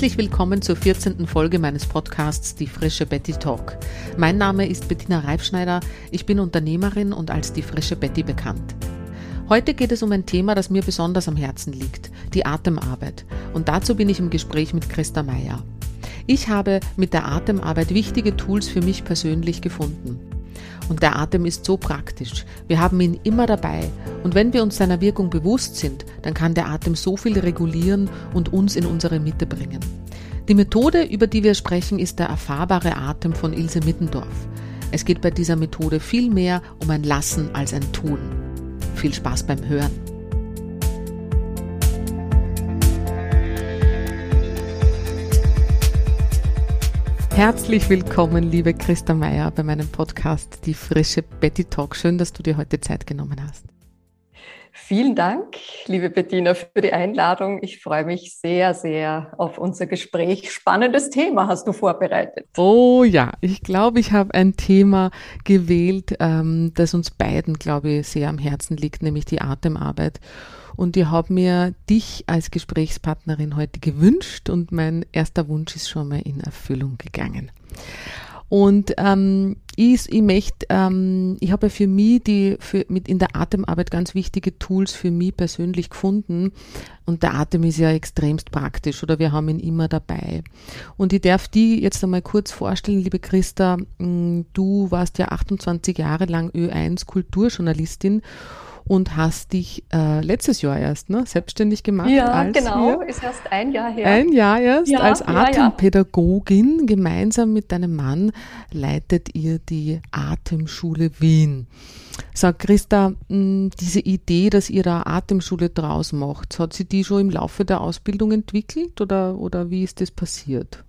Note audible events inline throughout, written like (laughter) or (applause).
Herzlich willkommen zur 14. Folge meines Podcasts Die frische Betty Talk. Mein Name ist Bettina Reifschneider, ich bin Unternehmerin und als die frische Betty bekannt. Heute geht es um ein Thema, das mir besonders am Herzen liegt, die Atemarbeit. Und dazu bin ich im Gespräch mit Christa Meyer. Ich habe mit der Atemarbeit wichtige Tools für mich persönlich gefunden. Und der Atem ist so praktisch. Wir haben ihn immer dabei. Und wenn wir uns seiner Wirkung bewusst sind, dann kann der Atem so viel regulieren und uns in unsere Mitte bringen. Die Methode, über die wir sprechen, ist der erfahrbare Atem von Ilse Mittendorf. Es geht bei dieser Methode viel mehr um ein Lassen als ein Tun. Viel Spaß beim Hören. Herzlich willkommen, liebe Christa Meier, bei meinem Podcast Die frische Betty Talk. Schön, dass du dir heute Zeit genommen hast. Vielen Dank, liebe Bettina, für die Einladung. Ich freue mich sehr, sehr auf unser Gespräch. Spannendes Thema hast du vorbereitet. Oh ja, ich glaube, ich habe ein Thema gewählt, ähm, das uns beiden, glaube ich, sehr am Herzen liegt, nämlich die Atemarbeit. Und ich habe mir dich als Gesprächspartnerin heute gewünscht und mein erster Wunsch ist schon mal in Erfüllung gegangen. Und ähm, ich, ich möchte, ähm, ich habe für mich die für, mit in der Atemarbeit ganz wichtige Tools für mich persönlich gefunden. Und der Atem ist ja extremst praktisch oder wir haben ihn immer dabei. Und ich darf die jetzt einmal kurz vorstellen, liebe Christa. Mm, du warst ja 28 Jahre lang Ö1 Kulturjournalistin und hast dich äh, letztes Jahr erst ne, selbstständig gemacht. Ja, genau, wir, ist erst ein Jahr her. Ein Jahr erst. Ja, als Atempädagogin ja, ja. gemeinsam mit deinem Mann leitet ihr die Atemschule Wien. Sag Christa, hm, diese Idee, dass ihr da Atemschule draus macht, hat sie die schon im Laufe der Ausbildung entwickelt oder, oder wie ist das passiert?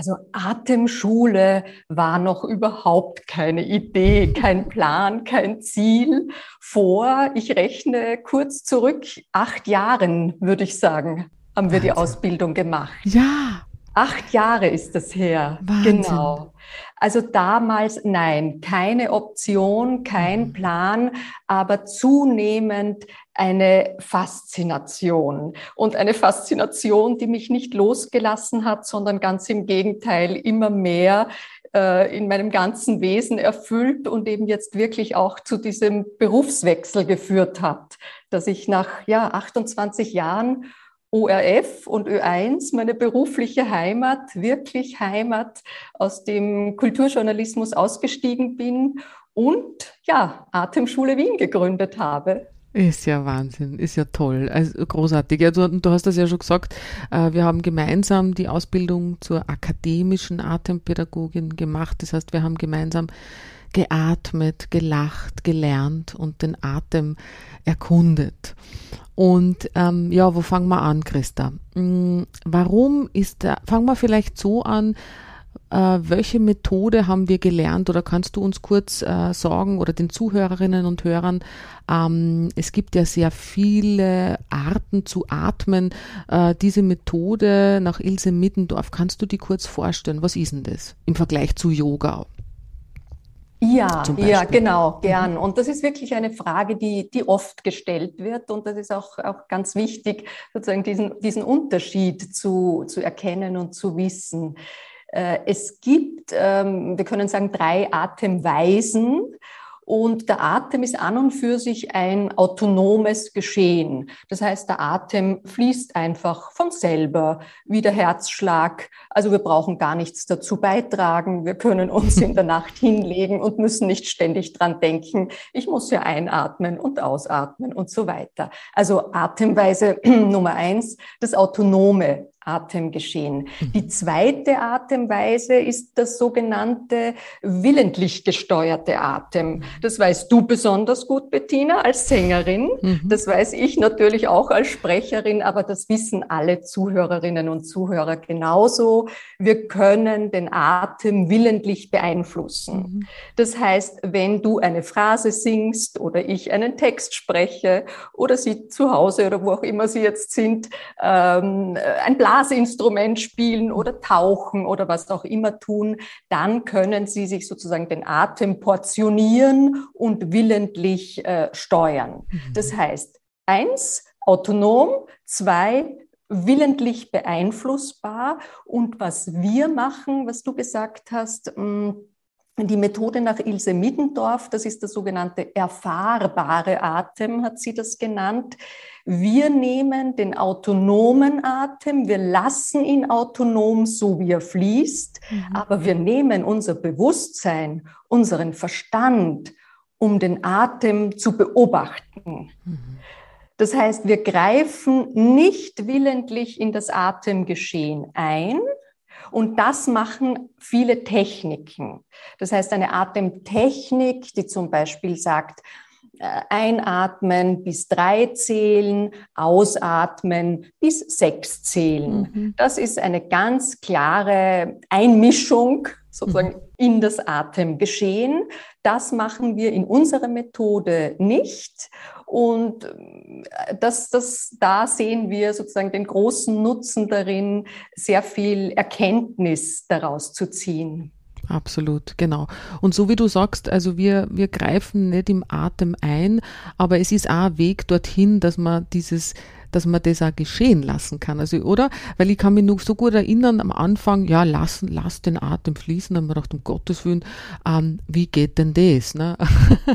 Also Atemschule war noch überhaupt keine Idee, kein Plan, kein Ziel. Vor, ich rechne kurz zurück, acht Jahren, würde ich sagen, haben wir die Ausbildung gemacht. Ja. Acht Jahre ist das her. Wahnsinn. Genau. Also damals nein, keine Option, kein mhm. Plan, aber zunehmend eine Faszination und eine Faszination, die mich nicht losgelassen hat, sondern ganz im Gegenteil immer mehr äh, in meinem ganzen Wesen erfüllt und eben jetzt wirklich auch zu diesem Berufswechsel geführt hat, dass ich nach ja 28 Jahren ORF und Ö1, meine berufliche Heimat, wirklich Heimat, aus dem Kulturjournalismus ausgestiegen bin und ja, Atemschule Wien gegründet habe. Ist ja Wahnsinn, ist ja toll, also großartig. Ja, du, du hast das ja schon gesagt, äh, wir haben gemeinsam die Ausbildung zur akademischen Atempädagogin gemacht. Das heißt, wir haben gemeinsam geatmet, gelacht, gelernt und den Atem erkundet. Und ähm, ja, wo fangen wir an, Christa? Hm, warum ist der, fangen wir vielleicht so an, welche Methode haben wir gelernt oder kannst du uns kurz äh, sagen oder den Zuhörerinnen und Hörern, ähm, es gibt ja sehr viele Arten zu atmen. Äh, diese Methode nach Ilse Middendorf, kannst du die kurz vorstellen? Was ist denn das im Vergleich zu Yoga? Ja, ja, genau, mhm. gern. Und das ist wirklich eine Frage, die, die oft gestellt wird. Und das ist auch, auch ganz wichtig, sozusagen diesen, diesen Unterschied zu, zu erkennen und zu wissen. Äh, es gibt, ähm, wir können sagen, drei Atemweisen. Und der Atem ist an und für sich ein autonomes Geschehen. Das heißt, der Atem fließt einfach von selber, wie der Herzschlag. Also wir brauchen gar nichts dazu beitragen. Wir können uns in der (laughs) Nacht hinlegen und müssen nicht ständig dran denken, ich muss ja einatmen und ausatmen und so weiter. Also Atemweise (clears throat) Nummer eins, das autonome Atemgeschehen. Mhm. Die zweite Atemweise ist das sogenannte willentlich gesteuerte Atem. Mhm. Das weißt du besonders gut, Bettina, als Sängerin. Mhm. Das weiß ich natürlich auch als Sprecherin, aber das wissen alle Zuhörerinnen und Zuhörer genauso. Wir können den Atem willentlich beeinflussen. Mhm. Das heißt, wenn du eine Phrase singst oder ich einen Text spreche oder Sie zu Hause oder wo auch immer Sie jetzt sind, ähm, ein Blatt Blasinstrument spielen oder tauchen oder was auch immer tun, dann können Sie sich sozusagen den Atem portionieren und willentlich äh, steuern. Mhm. Das heißt, eins, autonom, zwei, willentlich beeinflussbar. Und was wir machen, was du gesagt hast, mm, die Methode nach Ilse Middendorf, das ist der sogenannte erfahrbare Atem, hat sie das genannt. Wir nehmen den autonomen Atem, wir lassen ihn autonom, so wie er fließt, mhm. aber wir nehmen unser Bewusstsein, unseren Verstand, um den Atem zu beobachten. Mhm. Das heißt, wir greifen nicht willentlich in das Atemgeschehen ein, und das machen viele Techniken. Das heißt, eine Atemtechnik, die zum Beispiel sagt, äh, einatmen bis drei zählen, ausatmen bis sechs zählen. Mhm. Das ist eine ganz klare Einmischung sozusagen mhm. in das Atemgeschehen. Das machen wir in unserer Methode nicht. Und äh, das, das, da sehen wir sozusagen den großen Nutzen darin, sehr viel Erkenntnis daraus zu ziehen. Absolut, genau. Und so wie du sagst, also wir, wir greifen nicht im Atem ein, aber es ist auch ein Weg dorthin, dass man dieses dass man das auch geschehen lassen kann. Also, oder? Weil ich kann mich noch so gut erinnern, am Anfang, ja, lassen, lass den Atem fließen. Dann haben wir gedacht, um Gottes Willen, ähm, wie geht denn das? Ne?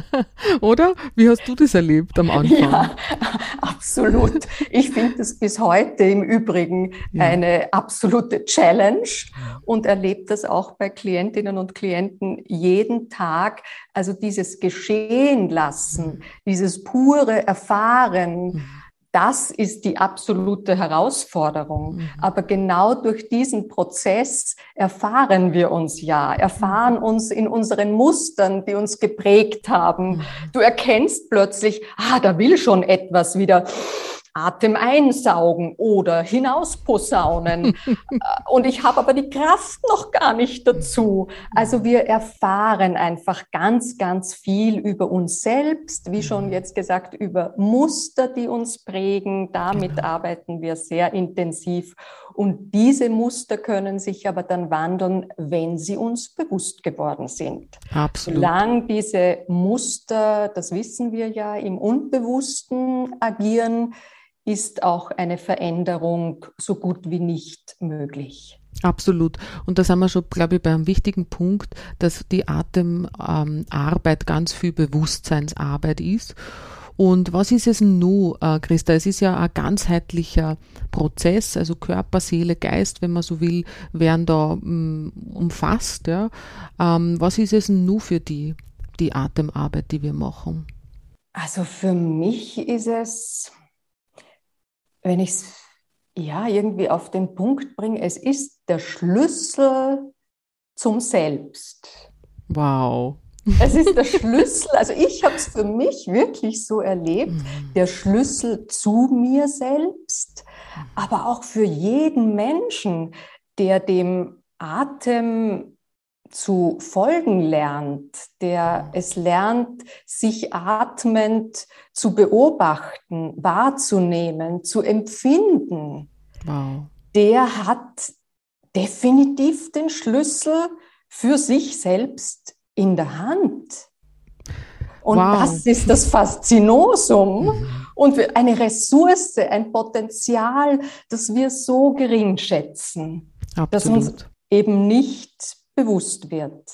(laughs) oder? Wie hast du das erlebt am Anfang? Ja, (laughs) absolut. Ich finde das bis heute im Übrigen ja. eine absolute Challenge und erlebe das auch bei Klientinnen und Klienten jeden Tag. Also dieses Geschehen lassen, mhm. dieses pure Erfahren, mhm das ist die absolute Herausforderung. Mhm. Aber genau durch diesen Prozess erfahren wir uns ja, erfahren mhm. uns in unseren Mustern, die uns geprägt haben. Mhm. Du erkennst plötzlich, ah, da will schon etwas wieder Atem einsaugen oder hinausposaunen. (laughs) und ich habe aber die Kraft noch gar nicht dazu. Also wir erfahren einfach ganz, ganz viel über uns selbst, wie schon jetzt gesagt, über Muster, die uns prägen. Damit genau. arbeiten wir sehr intensiv. Und diese Muster können sich aber dann wandeln, wenn sie uns bewusst geworden sind. Absolut. Solange diese Muster, das wissen wir ja, im Unbewussten agieren, ist auch eine Veränderung so gut wie nicht möglich. Absolut. Und da sind wir schon, glaube ich, bei einem wichtigen Punkt, dass die Atemarbeit ähm, ganz viel Bewusstseinsarbeit ist. Und was ist es nun, äh, Christa? Es ist ja ein ganzheitlicher Prozess, also Körper, Seele, Geist, wenn man so will, werden da mm, umfasst. Ja. Ähm, was ist es nun für die, die Atemarbeit, die wir machen? Also für mich ist es wenn ich es ja irgendwie auf den Punkt bringe, es ist der Schlüssel zum Selbst. Wow. Es ist der Schlüssel, also ich habe es für mich wirklich so erlebt, mhm. der Schlüssel zu mir selbst, aber auch für jeden Menschen, der dem Atem zu folgen lernt, der es lernt, sich atmend zu beobachten, wahrzunehmen, zu empfinden, wow. der hat definitiv den Schlüssel für sich selbst in der Hand. Und wow. das ist das Faszinosum mhm. und eine Ressource, ein Potenzial, das wir so gering schätzen, Absolut. dass uns eben nicht bewusst wird.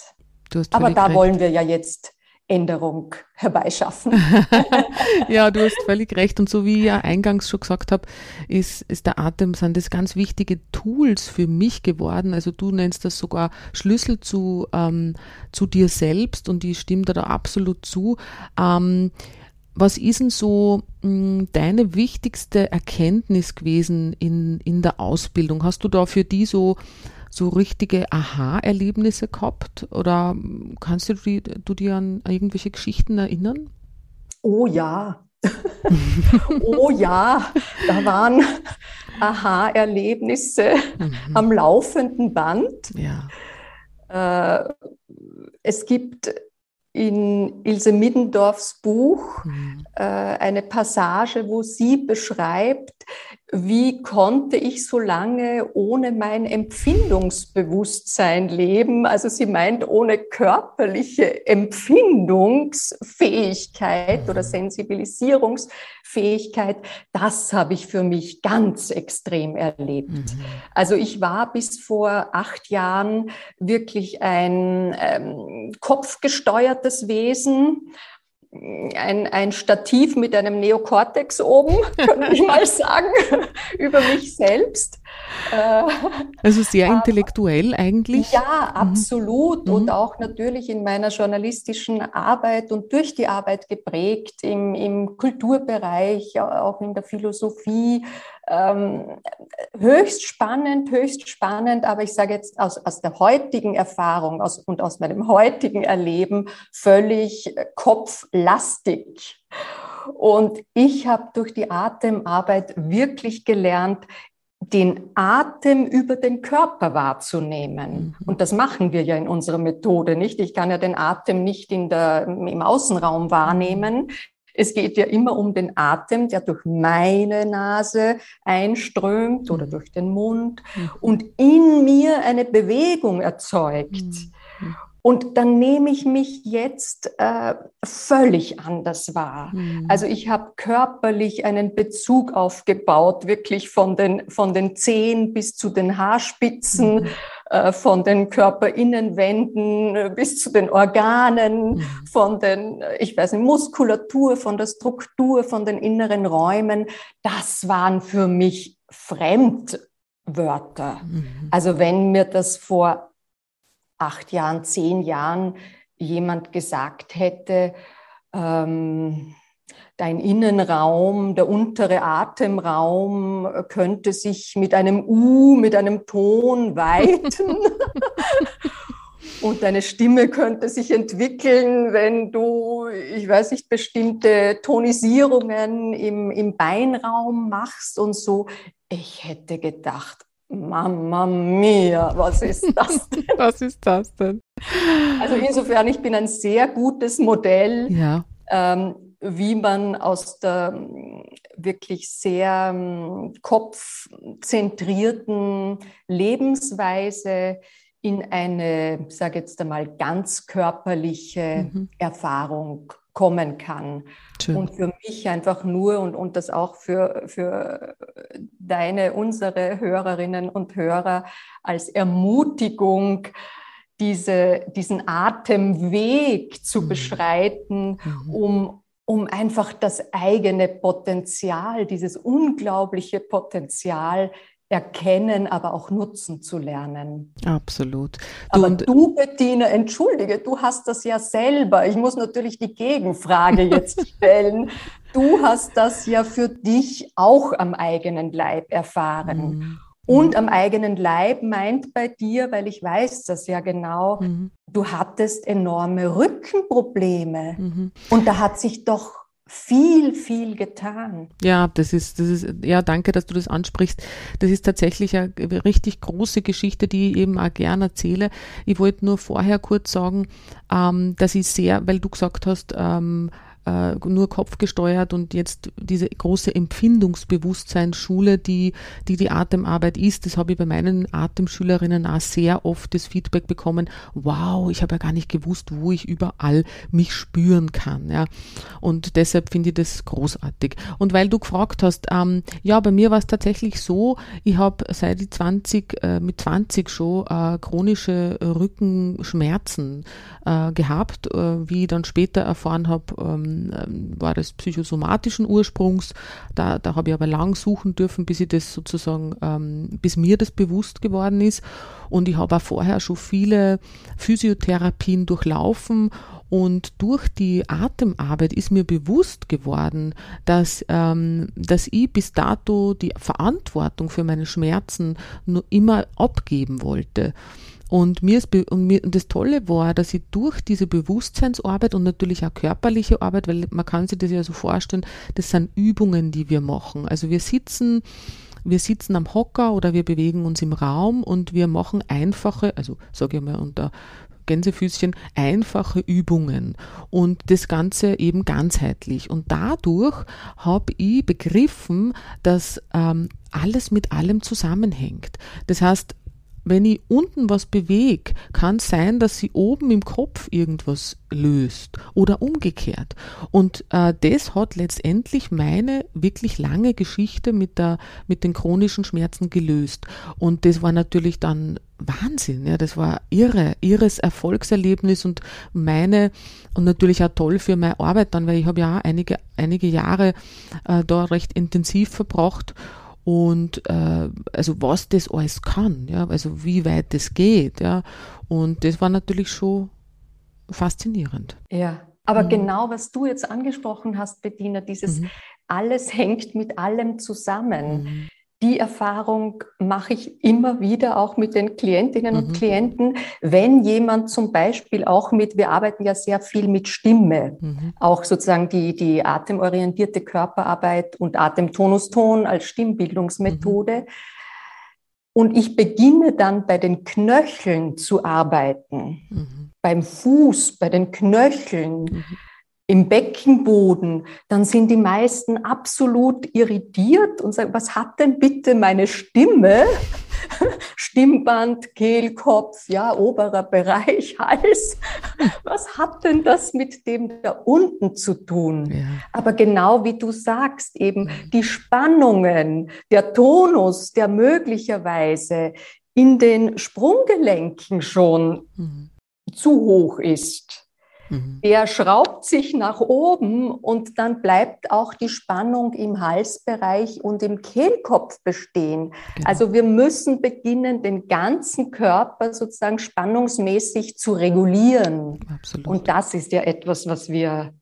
Aber da recht. wollen wir ja jetzt Änderung herbeischaffen. (laughs) ja, du hast völlig recht. Und so wie ich ja eingangs schon gesagt habe, ist, ist der Atem, sind das ganz wichtige Tools für mich geworden. Also du nennst das sogar Schlüssel zu, ähm, zu dir selbst und ich stimme da, da absolut zu. Ähm, was ist denn so mh, hm, deine wichtigste Erkenntnis gewesen in, in der Ausbildung? Hast du da für die so so richtige Aha-Erlebnisse gehabt? Oder kannst du, die, du dir an irgendwelche Geschichten erinnern? Oh ja. (laughs) oh ja, da waren Aha-Erlebnisse mhm. am laufenden Band. Ja. Äh, es gibt in Ilse Middendorfs Buch mhm. äh, eine Passage, wo sie beschreibt, wie konnte ich so lange ohne mein Empfindungsbewusstsein leben? Also sie meint ohne körperliche Empfindungsfähigkeit oder Sensibilisierungsfähigkeit. Das habe ich für mich ganz extrem erlebt. Mhm. Also ich war bis vor acht Jahren wirklich ein ähm, kopfgesteuertes Wesen ein, ein Stativ mit einem Neokortex oben, (laughs) könnte ich mal sagen, (laughs) über mich selbst. Äh, also sehr Aber, intellektuell eigentlich. Ja, mhm. absolut. Mhm. Und auch natürlich in meiner journalistischen Arbeit und durch die Arbeit geprägt im, im Kulturbereich, auch in der Philosophie, ähm, höchst spannend, höchst spannend, aber ich sage jetzt aus, aus der heutigen Erfahrung aus, und aus meinem heutigen Erleben völlig kopflastig. Und ich habe durch die Atemarbeit wirklich gelernt, den Atem über den Körper wahrzunehmen. Mhm. Und das machen wir ja in unserer Methode nicht. Ich kann ja den Atem nicht in der, im Außenraum wahrnehmen. Es geht ja immer um den Atem, der durch meine Nase einströmt oder mhm. durch den Mund mhm. und in mir eine Bewegung erzeugt. Mhm. Und dann nehme ich mich jetzt äh, völlig anders wahr. Mhm. Also ich habe körperlich einen Bezug aufgebaut, wirklich von den, von den Zehen bis zu den Haarspitzen. Mhm von den Körperinnenwänden äh, bis zu den Organen, mhm. von den, äh, ich weiß nicht, Muskulatur, von der Struktur, von den inneren Räumen. Das waren für mich Fremdwörter. Mhm. Also wenn mir das vor acht Jahren, zehn Jahren jemand gesagt hätte, ähm, dein Innenraum, der untere Atemraum könnte sich mit einem U, mit einem Ton (laughs) weiten. (laughs) Und deine Stimme könnte sich entwickeln, wenn du, ich weiß nicht, bestimmte Tonisierungen im, im Beinraum machst und so. Ich hätte gedacht, Mama mia, was ist das (laughs) denn? was ist das denn? Also insofern, ich bin ein sehr gutes Modell. Ja. Ähm, wie man aus der mm, wirklich sehr mm, kopfzentrierten Lebensweise in eine, sage jetzt einmal, ganz körperliche mhm. Erfahrung kommen kann. Schön. Und für mich einfach nur und, und das auch für, für deine, unsere Hörerinnen und Hörer als Ermutigung, diese, diesen Atemweg zu mhm. beschreiten, mhm. um um einfach das eigene Potenzial, dieses unglaubliche Potenzial erkennen, aber auch nutzen zu lernen. Absolut. Du aber du, Bettina, entschuldige, du hast das ja selber. Ich muss natürlich die Gegenfrage jetzt (laughs) stellen. Du hast das ja für dich auch am eigenen Leib erfahren. Mhm. Und am eigenen Leib meint bei dir, weil ich weiß das ja genau, mhm. du hattest enorme Rückenprobleme. Mhm. Und da hat sich doch viel, viel getan. Ja, das ist, das ist, ja, danke, dass du das ansprichst. Das ist tatsächlich eine richtig große Geschichte, die ich eben auch gerne erzähle. Ich wollte nur vorher kurz sagen, ähm, dass ich sehr, weil du gesagt hast, ähm, äh, nur kopfgesteuert und jetzt diese große Empfindungsbewusstseinsschule, die, die die Atemarbeit ist, das habe ich bei meinen Atemschülerinnen auch sehr oft das Feedback bekommen, wow, ich habe ja gar nicht gewusst, wo ich überall mich spüren kann. Ja. Und deshalb finde ich das großartig. Und weil du gefragt hast, ähm, ja, bei mir war es tatsächlich so, ich habe seit ich 20, äh, mit 20 schon äh, chronische Rückenschmerzen äh, gehabt, äh, wie ich dann später erfahren habe, ähm, ähm, war das psychosomatischen Ursprungs. Da, da habe ich aber lang suchen dürfen, bis ich das sozusagen, ähm, bis mir das bewusst geworden ist. Und ich habe auch vorher schon viele Physiotherapien durchlaufen und durch die Atemarbeit ist mir bewusst geworden, dass, ähm, dass ich bis dato die Verantwortung für meine Schmerzen nur immer abgeben wollte. Und mir ist und, mir, und das Tolle war, dass ich durch diese Bewusstseinsarbeit und natürlich auch körperliche Arbeit, weil man kann sich das ja so vorstellen, das sind Übungen, die wir machen. Also wir sitzen wir sitzen am Hocker oder wir bewegen uns im Raum und wir machen einfache, also sage ich mal unter Gänsefüßchen, einfache Übungen und das Ganze eben ganzheitlich. Und dadurch habe ich begriffen, dass ähm, alles mit allem zusammenhängt. Das heißt, wenn ich unten was bewege, kann sein, dass sie oben im Kopf irgendwas löst oder umgekehrt. Und äh, das hat letztendlich meine wirklich lange Geschichte mit, der, mit den chronischen Schmerzen gelöst. Und das war natürlich dann Wahnsinn. Ja, das war irre, irres Erfolgserlebnis und meine und natürlich auch toll für meine Arbeit dann, weil ich habe ja einige, einige Jahre äh, da recht intensiv verbracht und äh, also was das alles kann, ja, also wie weit das geht, ja. Und das war natürlich schon faszinierend. Ja, aber mhm. genau was du jetzt angesprochen hast, Bettina, dieses mhm. alles hängt mit allem zusammen. Mhm die Erfahrung mache ich immer wieder auch mit den Klientinnen und mhm. Klienten, wenn jemand zum Beispiel auch mit, wir arbeiten ja sehr viel mit Stimme, mhm. auch sozusagen die, die atemorientierte Körperarbeit und Atemtonuston als Stimmbildungsmethode. Mhm. Und ich beginne dann bei den Knöcheln zu arbeiten, mhm. beim Fuß, bei den Knöcheln mhm im Beckenboden, dann sind die meisten absolut irritiert und sagen, was hat denn bitte meine Stimme? (laughs) Stimmband, Kehlkopf, ja, oberer Bereich, (laughs) Hals. Was hat denn das mit dem da unten zu tun? Ja. Aber genau wie du sagst, eben die Spannungen, der Tonus, der möglicherweise in den Sprunggelenken schon mhm. zu hoch ist Mhm. Der schraubt sich nach oben und dann bleibt auch die Spannung im Halsbereich und im Kehlkopf bestehen. Genau. Also wir müssen beginnen, den ganzen Körper sozusagen spannungsmäßig zu regulieren. Absolut. Und das ist ja etwas, was wir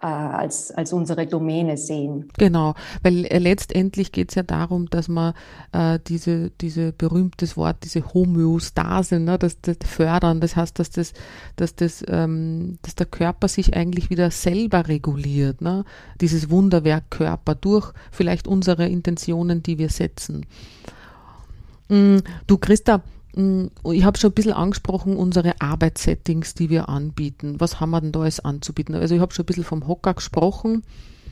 als, als unsere Domäne sehen. Genau, weil äh, letztendlich geht es ja darum, dass man äh, diese, diese berühmtes Wort, diese Homöostase, ne, das, das fördern, das heißt, dass das, dass das, ähm, dass der Körper sich eigentlich wieder selber reguliert, ne? dieses Wunderwerk Körper durch vielleicht unsere Intentionen, die wir setzen. Mm, du Christa, ich habe schon ein bisschen angesprochen, unsere Arbeitssettings, die wir anbieten. Was haben wir denn da alles anzubieten? Also ich habe schon ein bisschen vom Hocker gesprochen.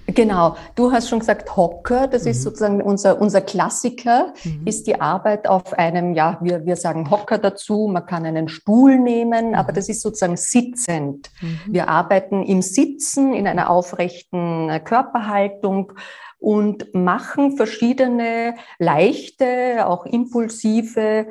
Genau, du hast schon gesagt Hocker, das mhm. ist sozusagen unser, unser Klassiker, mhm. ist die Arbeit auf einem, ja, wir, wir sagen Hocker dazu, man kann einen Stuhl nehmen, mhm. aber das ist sozusagen sitzend. Mhm. Wir arbeiten im Sitzen, in einer aufrechten Körperhaltung und machen verschiedene leichte, auch impulsive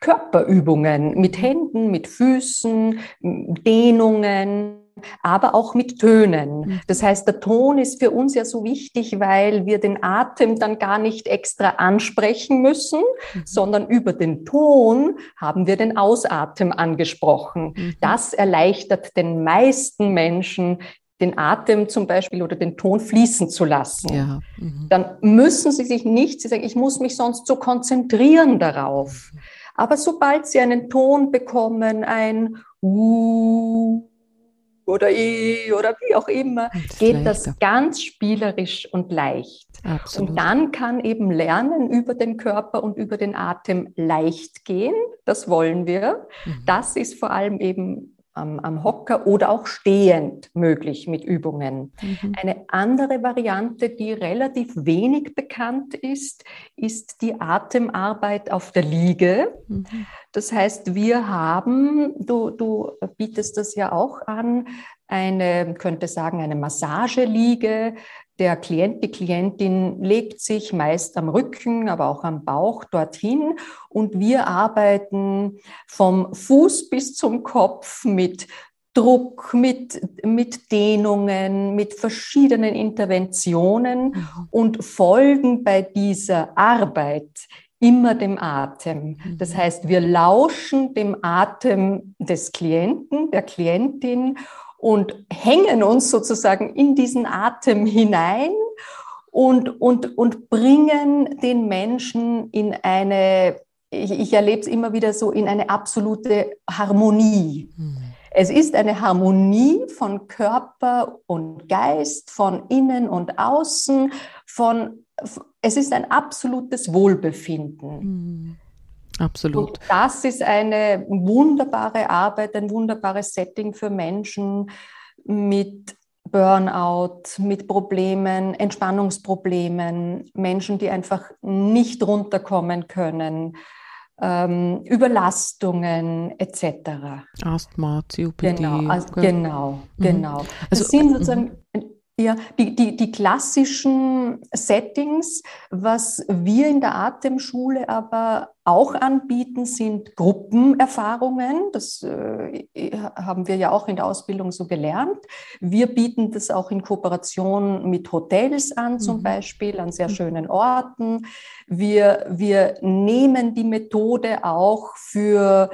Körperübungen mit Händen, mit Füßen, Dehnungen, aber auch mit Tönen. Mhm. Das heißt, der Ton ist für uns ja so wichtig, weil wir den Atem dann gar nicht extra ansprechen müssen, mhm. sondern über den Ton haben wir den Ausatem angesprochen. Mhm. Das erleichtert den meisten Menschen den Atem zum Beispiel oder den Ton fließen zu lassen. Ja. Mhm. Dann müssen sie sich nicht, sie sagen, ich muss mich sonst so konzentrieren darauf. Aber sobald Sie einen Ton bekommen, ein U oder I oder wie auch immer, das geht leichter. das ganz spielerisch und leicht. Absolut. Und dann kann eben Lernen über den Körper und über den Atem leicht gehen. Das wollen wir. Mhm. Das ist vor allem eben am, am Hocker oder auch stehend möglich mit Übungen. Mhm. Eine andere Variante, die relativ wenig bekannt ist, ist die Atemarbeit auf der Liege. Mhm. Das heißt, wir haben, du, du bietest das ja auch an, eine, könnte sagen, eine Massageliege, der Klient, die Klientin legt sich meist am Rücken, aber auch am Bauch dorthin und wir arbeiten vom Fuß bis zum Kopf mit Druck, mit, mit Dehnungen, mit verschiedenen Interventionen mhm. und folgen bei dieser Arbeit immer dem Atem. Mhm. Das heißt, wir lauschen dem Atem des Klienten, der Klientin und hängen uns sozusagen in diesen Atem hinein und, und, und bringen den Menschen in eine, ich, ich erlebe es immer wieder so, in eine absolute Harmonie. Mhm. Es ist eine Harmonie von Körper und Geist, von innen und außen, von, es ist ein absolutes Wohlbefinden. Mhm. Absolut. Und das ist eine wunderbare Arbeit, ein wunderbares Setting für Menschen mit Burnout, mit Problemen, Entspannungsproblemen, Menschen, die einfach nicht runterkommen können, ähm, Überlastungen etc. Asthma, COPD. Genau, also, genau, mhm. genau. Das also, sind sozusagen mhm. Ja, die, die, die klassischen Settings, was wir in der Atemschule aber auch anbieten, sind Gruppenerfahrungen. Das äh, haben wir ja auch in der Ausbildung so gelernt. Wir bieten das auch in Kooperation mit Hotels an, zum mhm. Beispiel, an sehr mhm. schönen Orten. Wir, wir nehmen die Methode auch für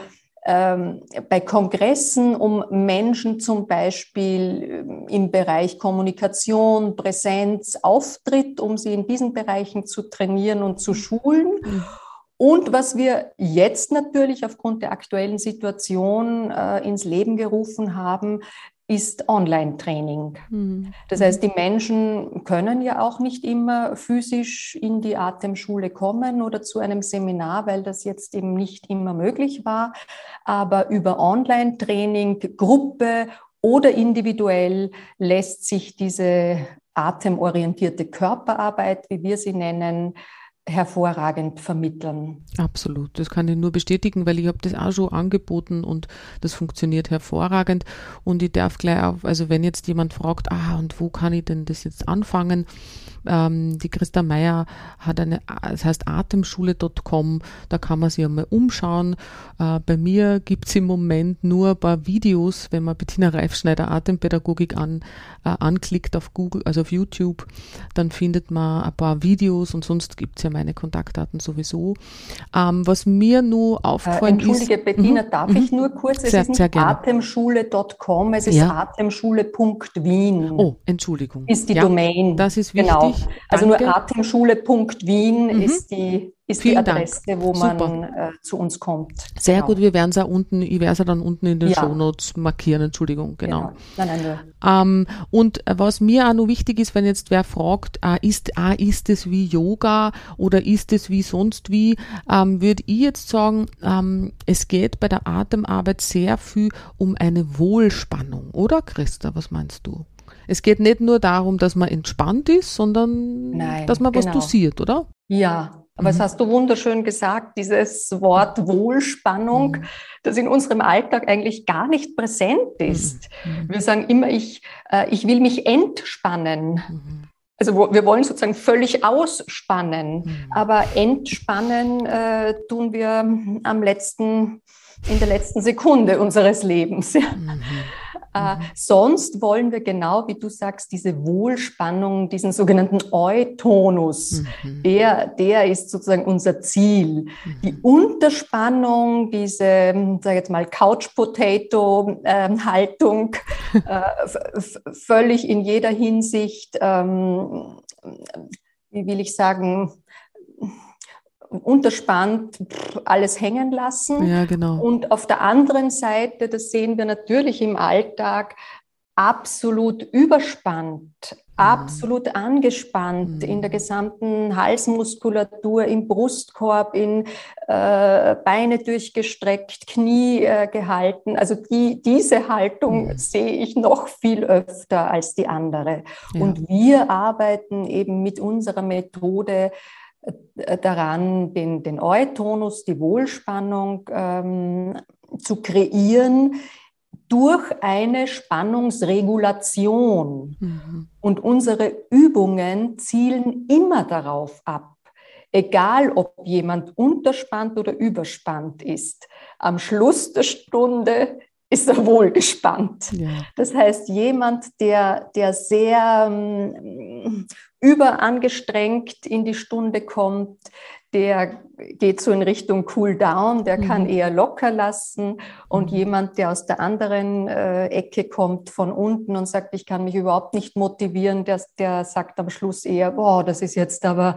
ähm, bei Kongressen, um Menschen zum Beispiel ähm, im Bereich Kommunikation, Präsenz, Auftritt, um sie in diesen Bereichen zu trainieren und zu schulen. Mhm. Und was wir jetzt natürlich aufgrund der aktuellen Situation äh, ins Leben gerufen haben, ist Online-Training. Mhm. Das heißt, die Menschen können ja auch nicht immer physisch in die Atemschule kommen oder zu einem Seminar, weil das jetzt eben nicht immer möglich war. Aber über Online-Training, Gruppe oder individuell lässt sich diese atemorientierte Körperarbeit, wie wir sie nennen, hervorragend vermitteln. Absolut, das kann ich nur bestätigen, weil ich habe das auch schon angeboten und das funktioniert hervorragend. Und ich darf gleich auf, also wenn jetzt jemand fragt, ah, und wo kann ich denn das jetzt anfangen? Ähm, die Christa Meier hat eine, das heißt atemschule.com, da kann man sich einmal umschauen. Äh, bei mir gibt es im Moment nur ein paar Videos, wenn man Bettina Reifschneider Atempädagogik an, äh, anklickt auf Google, also auf YouTube, dann findet man ein paar Videos und sonst gibt es ja meine Kontaktdaten sowieso. Ähm, was mir nur auffallen äh, Entschuldige, ist, Bettina, mhm, darf ich mhm. nur kurz, es sehr, ist nicht atemschule.com, es ist ja. atemschule.wien. Oh, Entschuldigung. Ist die ja, Domain. Das ist wichtig. Genau. Also nur atemschule.wien mhm. ist die ist Vielen die Adresse, Dank. wo man äh, zu uns kommt. Sehr genau. gut, wir werden es ja unten, ich werde es ja dann unten in den ja. Shownotes markieren, Entschuldigung, genau. genau. Nein, nein, ähm, und was mir auch noch wichtig ist, wenn jetzt wer fragt, äh, ist, äh, ist es wie Yoga oder ist es wie sonst wie, ähm, würde ich jetzt sagen, ähm, es geht bei der Atemarbeit sehr viel um eine Wohlspannung, oder Christa, was meinst du? Es geht nicht nur darum, dass man entspannt ist, sondern Nein, dass man genau. was dosiert, oder? Ja, aber mhm. das hast du wunderschön gesagt, dieses Wort Wohlspannung, mhm. das in unserem Alltag eigentlich gar nicht präsent ist. Mhm. Wir sagen immer, ich, äh, ich will mich entspannen. Mhm. Also wir wollen sozusagen völlig ausspannen, mhm. aber entspannen äh, tun wir am letzten, in der letzten Sekunde unseres Lebens. Mhm. Äh, mhm. sonst wollen wir genau, wie du sagst, diese Wohlspannung, diesen sogenannten Eutonus, mhm. der, der ist sozusagen unser Ziel. Mhm. Die Unterspannung, diese, sag jetzt mal, Couch-Potato-Haltung, (laughs) äh, völlig in jeder Hinsicht, ähm, wie will ich sagen, unterspannt alles hängen lassen. Ja, genau. Und auf der anderen Seite, das sehen wir natürlich im Alltag, absolut überspannt, mhm. absolut angespannt mhm. in der gesamten Halsmuskulatur, im Brustkorb, in äh, Beine durchgestreckt, Knie äh, gehalten. Also die, diese Haltung mhm. sehe ich noch viel öfter als die andere. Ja. Und wir arbeiten eben mit unserer Methode daran, den, den Eutonus, die Wohlspannung ähm, zu kreieren durch eine Spannungsregulation. Mhm. Und unsere Übungen zielen immer darauf ab, egal ob jemand unterspannt oder überspannt ist. Am Schluss der Stunde ist er wohl gespannt. Ja. Das heißt, jemand, der, der sehr ähm, überangestrengt in die Stunde kommt, der geht so in Richtung Cool Down, der mhm. kann eher locker lassen. Und mhm. jemand, der aus der anderen äh, Ecke kommt, von unten und sagt, ich kann mich überhaupt nicht motivieren, der, der sagt am Schluss eher, boah, das ist jetzt aber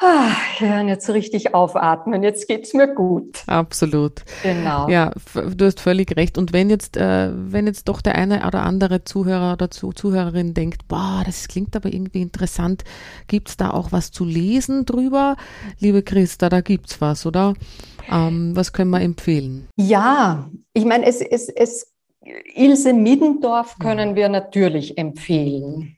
ja, jetzt richtig aufatmen, jetzt geht's mir gut. Absolut. Genau. Ja, du hast völlig recht. Und wenn jetzt, äh, wenn jetzt doch der eine oder andere Zuhörer oder Zuhörerin denkt, boah, das klingt aber irgendwie interessant, gibt's da auch was zu lesen drüber? Liebe Christa, da gibt's was, oder? Ähm, was können wir empfehlen? Ja, ich meine, es, es, es Ilse Middendorf können wir natürlich empfehlen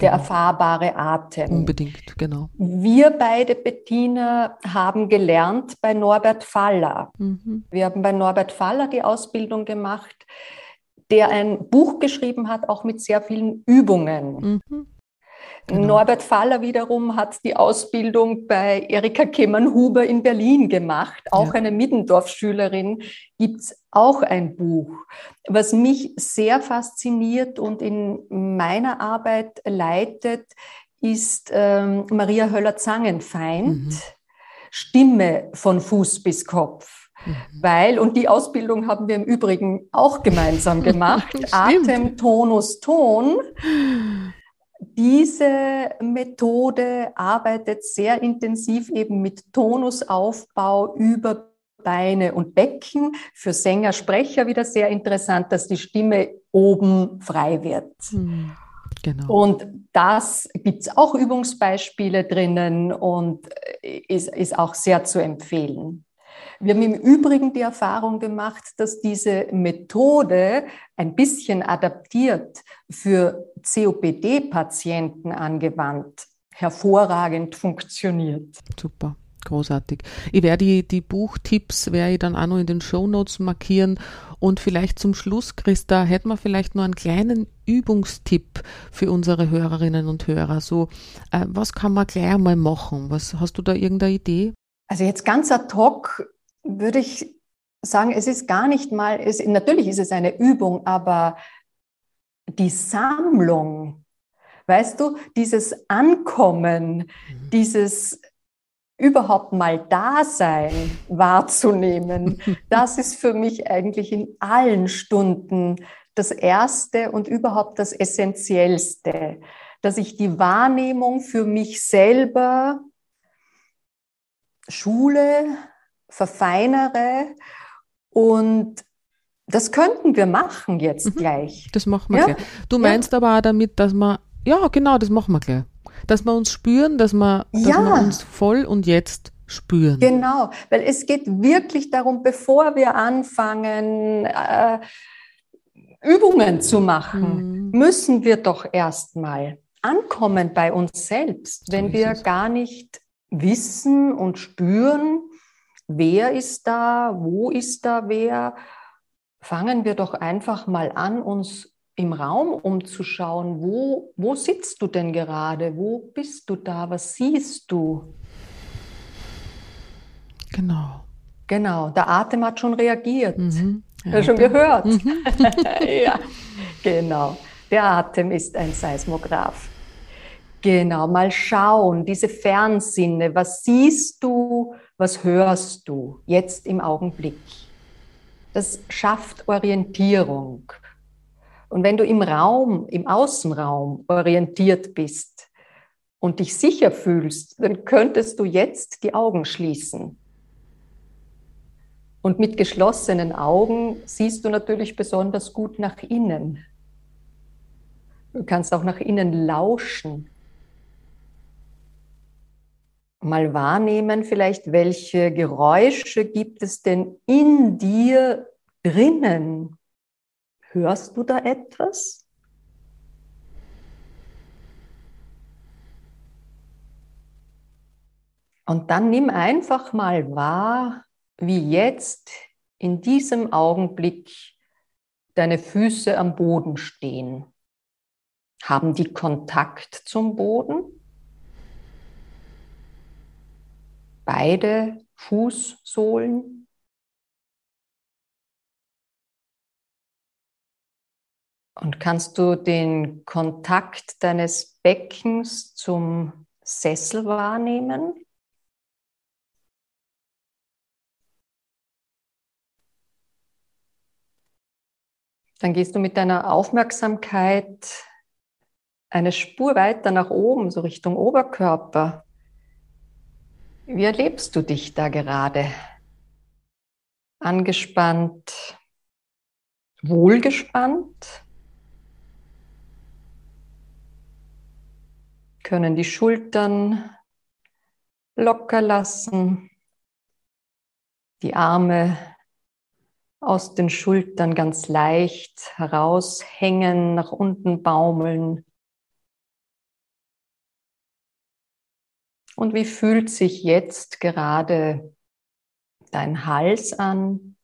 der erfahrbare Atem. Unbedingt, genau. Wir beide, Bettina, haben gelernt bei Norbert Faller. Mhm. Wir haben bei Norbert Faller die Ausbildung gemacht, der ein Buch geschrieben hat, auch mit sehr vielen Übungen. Mhm. Genau. Norbert Faller wiederum hat die Ausbildung bei Erika Kemann-Huber in Berlin gemacht. Auch ja. eine Middendorf-Schülerin gibt es auch ein Buch. Was mich sehr fasziniert und in meiner Arbeit leitet, ist ähm, Maria Höller-Zangenfeind, mhm. Stimme von Fuß bis Kopf. Mhm. Weil, und die Ausbildung haben wir im Übrigen auch gemeinsam (laughs) gemacht, Atem, Tonus, Ton. Diese Methode arbeitet sehr intensiv eben mit Tonusaufbau über Beine und Becken. Für Sänger, Sprecher wieder sehr interessant, dass die Stimme oben frei wird. Hm, genau. Und das gibt es auch Übungsbeispiele drinnen und ist, ist auch sehr zu empfehlen. Wir haben im Übrigen die Erfahrung gemacht, dass diese Methode ein bisschen adaptiert für COPD-Patienten angewandt hervorragend funktioniert. Super. Großartig. Ich werde die, die Buchtipps werde ich dann auch noch in den Shownotes markieren und vielleicht zum Schluss, Christa, hätten wir vielleicht noch einen kleinen Übungstipp für unsere Hörerinnen und Hörer. So, äh, was kann man gleich einmal machen? Was hast du da irgendeine Idee? Also jetzt ganz ad hoc würde ich sagen, es ist gar nicht mal, es, natürlich ist es eine Übung, aber die Sammlung, weißt du, dieses Ankommen, mhm. dieses überhaupt mal Dasein wahrzunehmen, (laughs) das ist für mich eigentlich in allen Stunden das Erste und überhaupt das Essentiellste, dass ich die Wahrnehmung für mich selber schule, verfeinere und das könnten wir machen jetzt mhm. gleich. Das machen wir ja? gleich. Du meinst ja. aber auch damit, dass man, ja, genau, das machen wir gleich. Dass wir uns spüren, dass wir, dass ja. wir uns voll und jetzt spüren. Genau, weil es geht wirklich darum, bevor wir anfangen, äh, Übungen zu machen, mhm. müssen wir doch erstmal ankommen bei uns selbst, wenn so wir gar nicht wissen und spüren, wer ist da, wo ist da wer, fangen wir doch einfach mal an, uns im Raum umzuschauen. Wo, wo sitzt du denn gerade? Wo bist du da? Was siehst du? Genau. Genau, der Atem hat schon reagiert. Mhm. Ja, schon gehört. Mhm. (laughs) ja, genau. Der Atem ist ein Seismograph. Genau, mal schauen, diese Fernsinne, was siehst du, was hörst du jetzt im Augenblick? Das schafft Orientierung. Und wenn du im Raum, im Außenraum orientiert bist und dich sicher fühlst, dann könntest du jetzt die Augen schließen. Und mit geschlossenen Augen siehst du natürlich besonders gut nach innen. Du kannst auch nach innen lauschen. Mal wahrnehmen vielleicht, welche Geräusche gibt es denn in dir drinnen? Hörst du da etwas? Und dann nimm einfach mal wahr, wie jetzt in diesem Augenblick deine Füße am Boden stehen. Haben die Kontakt zum Boden? Beide Fußsohlen Und kannst du den Kontakt deines Beckens zum Sessel wahrnehmen? Dann gehst du mit deiner Aufmerksamkeit eine Spur weiter nach oben, so Richtung Oberkörper. Wie erlebst du dich da gerade? Angespannt, wohlgespannt? Können die Schultern locker lassen, die Arme aus den Schultern ganz leicht heraushängen, nach unten baumeln. Und wie fühlt sich jetzt gerade dein Hals an?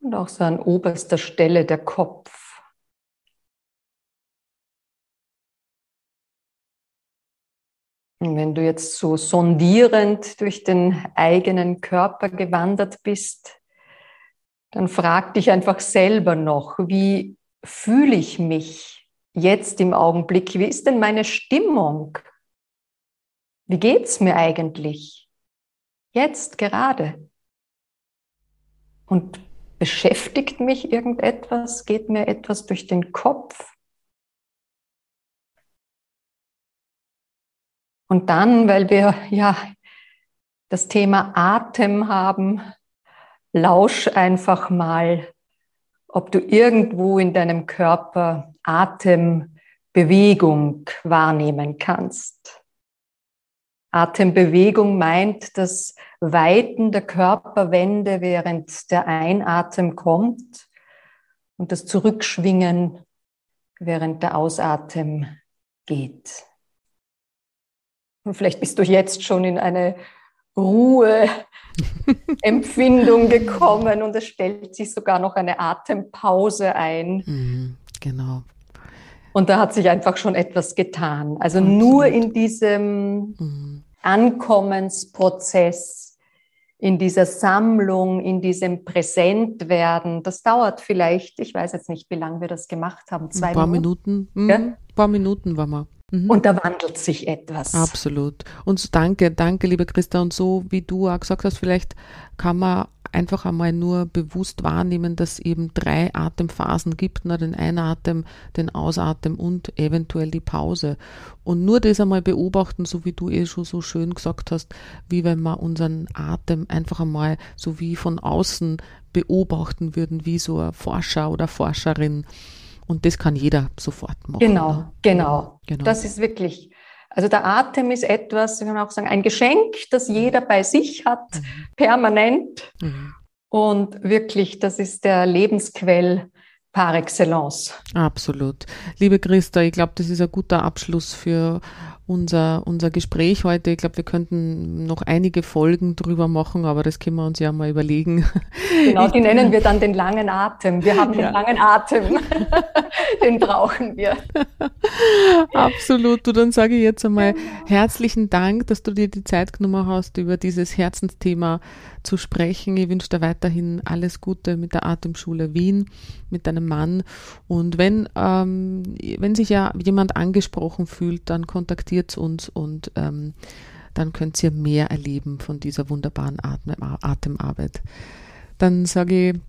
Und auch so an oberster Stelle der Kopf. Und wenn du jetzt so sondierend durch den eigenen Körper gewandert bist, dann frag dich einfach selber noch, wie fühle ich mich jetzt im Augenblick? Wie ist denn meine Stimmung? Wie geht's mir eigentlich? Jetzt gerade. Und beschäftigt mich irgendetwas? Geht mir etwas durch den Kopf? Und dann, weil wir ja das Thema Atem haben, lausch einfach mal, ob du irgendwo in deinem Körper Atembewegung wahrnehmen kannst. Atembewegung meint das Weiten der Körperwände, während der Einatem kommt und das Zurückschwingen, während der Ausatem geht. Und vielleicht bist du jetzt schon in eine Ruheempfindung (laughs) gekommen und es stellt sich sogar noch eine Atempause ein. Mhm, genau. Und da hat sich einfach schon etwas getan. Also Absolut. nur in diesem mhm. Ankommensprozess, in dieser Sammlung, in diesem Präsentwerden, das dauert vielleicht, ich weiß jetzt nicht, wie lange wir das gemacht haben, zwei Ein paar Minuten. Minuten. Mhm. Ja? Ein paar Minuten waren wir. Mhm. Und da wandelt sich etwas. Absolut. Und danke, danke, liebe Christa. Und so wie du auch gesagt hast, vielleicht kann man einfach einmal nur bewusst wahrnehmen, dass eben drei Atemphasen gibt, ne? den Einatem, den Ausatem und eventuell die Pause. Und nur das einmal beobachten, so wie du eh schon so schön gesagt hast, wie wenn wir unseren Atem einfach einmal so wie von außen beobachten würden, wie so ein Forscher oder Forscherin. Und das kann jeder sofort machen. Genau, ne? genau, genau. Das ist wirklich, also der Atem ist etwas, ich kann auch sagen, ein Geschenk, das jeder bei sich hat, mhm. permanent. Mhm. Und wirklich, das ist der Lebensquell par excellence. Absolut. Liebe Christa, ich glaube, das ist ein guter Abschluss für unser, unser Gespräch heute. Ich glaube, wir könnten noch einige Folgen drüber machen, aber das können wir uns ja mal überlegen. Genau, die nennen wir dann den langen Atem. Wir haben den ja. langen Atem. (laughs) den brauchen wir. (laughs) Absolut. Du, dann sage ich jetzt einmal herzlichen Dank, dass du dir die Zeit genommen hast, über dieses Herzensthema zu sprechen. Ich wünsche dir weiterhin alles Gute mit der Atemschule Wien, mit deinem Mann. Und wenn, ähm, wenn sich ja jemand angesprochen fühlt, dann kontaktiert uns und ähm, dann könnt ihr mehr erleben von dieser wunderbaren Atem Atemarbeit. Dann sage ich,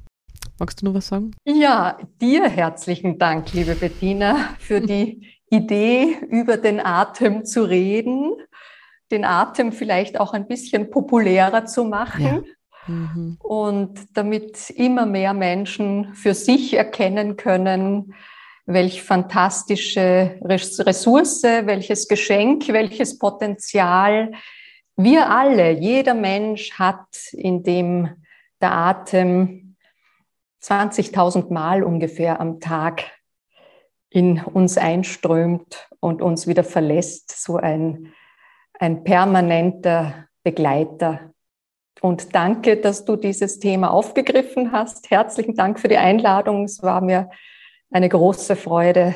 magst du noch was sagen? Ja, dir herzlichen Dank, liebe Bettina, für die (laughs) Idee, über den Atem zu reden den Atem vielleicht auch ein bisschen populärer zu machen. Ja. Mhm. Und damit immer mehr Menschen für sich erkennen können, welch fantastische Ressource, welches Geschenk, welches Potenzial wir alle, jeder Mensch hat, in dem der Atem 20.000 Mal ungefähr am Tag in uns einströmt und uns wieder verlässt. So ein ein permanenter Begleiter. Und danke, dass du dieses Thema aufgegriffen hast. Herzlichen Dank für die Einladung. Es war mir eine große Freude.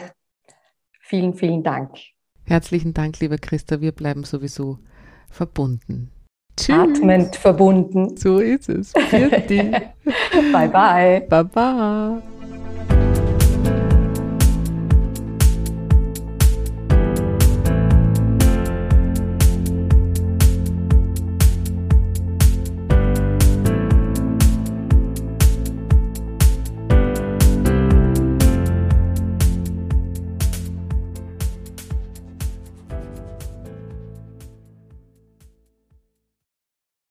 Vielen, vielen Dank. Herzlichen Dank, lieber Christa. Wir bleiben sowieso verbunden. Tschüss. Atmend verbunden. So ist es. (laughs) bye bye. Bye bye.